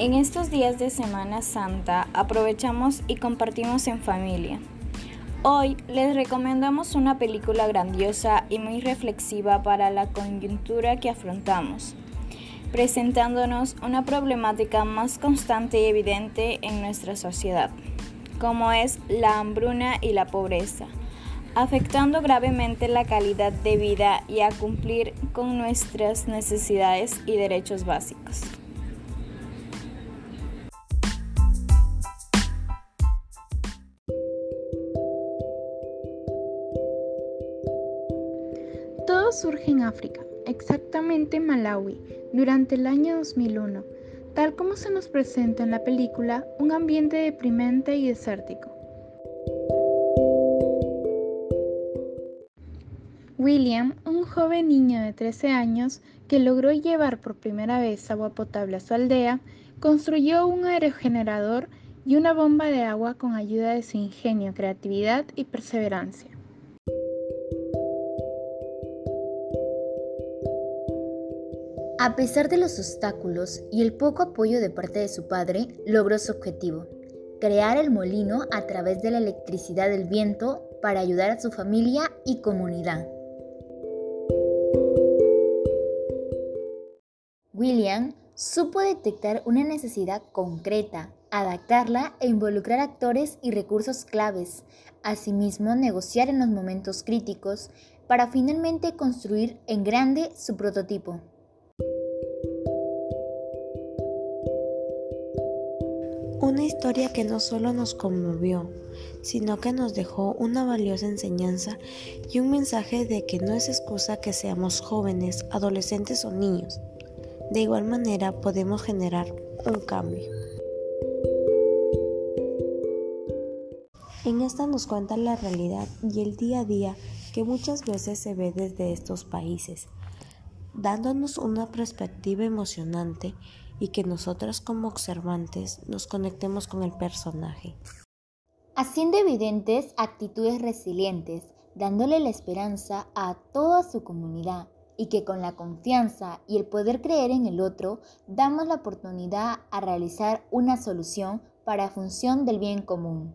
En estos días de Semana Santa aprovechamos y compartimos en familia. Hoy les recomendamos una película grandiosa y muy reflexiva para la coyuntura que afrontamos, presentándonos una problemática más constante y evidente en nuestra sociedad, como es la hambruna y la pobreza afectando gravemente la calidad de vida y a cumplir con nuestras necesidades y derechos básicos. Surge en África, exactamente en Malawi, durante el año 2001, tal como se nos presenta en la película, un ambiente deprimente y desértico. William, un joven niño de 13 años que logró llevar por primera vez agua potable a su aldea, construyó un aerogenerador y una bomba de agua con ayuda de su ingenio, creatividad y perseverancia. A pesar de los obstáculos y el poco apoyo de parte de su padre, logró su objetivo, crear el molino a través de la electricidad del viento para ayudar a su familia y comunidad. William supo detectar una necesidad concreta, adaptarla e involucrar actores y recursos claves, asimismo negociar en los momentos críticos para finalmente construir en grande su prototipo. Una historia que no solo nos conmovió, sino que nos dejó una valiosa enseñanza y un mensaje de que no es excusa que seamos jóvenes, adolescentes o niños de igual manera podemos generar un cambio. En esta nos cuenta la realidad y el día a día que muchas veces se ve desde estos países, dándonos una perspectiva emocionante y que nosotras como observantes nos conectemos con el personaje. Haciendo evidentes actitudes resilientes, dándole la esperanza a toda su comunidad y que con la confianza y el poder creer en el otro damos la oportunidad a realizar una solución para función del bien común.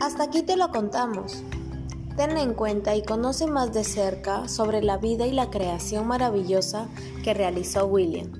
Hasta aquí te lo contamos. Ten en cuenta y conoce más de cerca sobre la vida y la creación maravillosa que realizó William.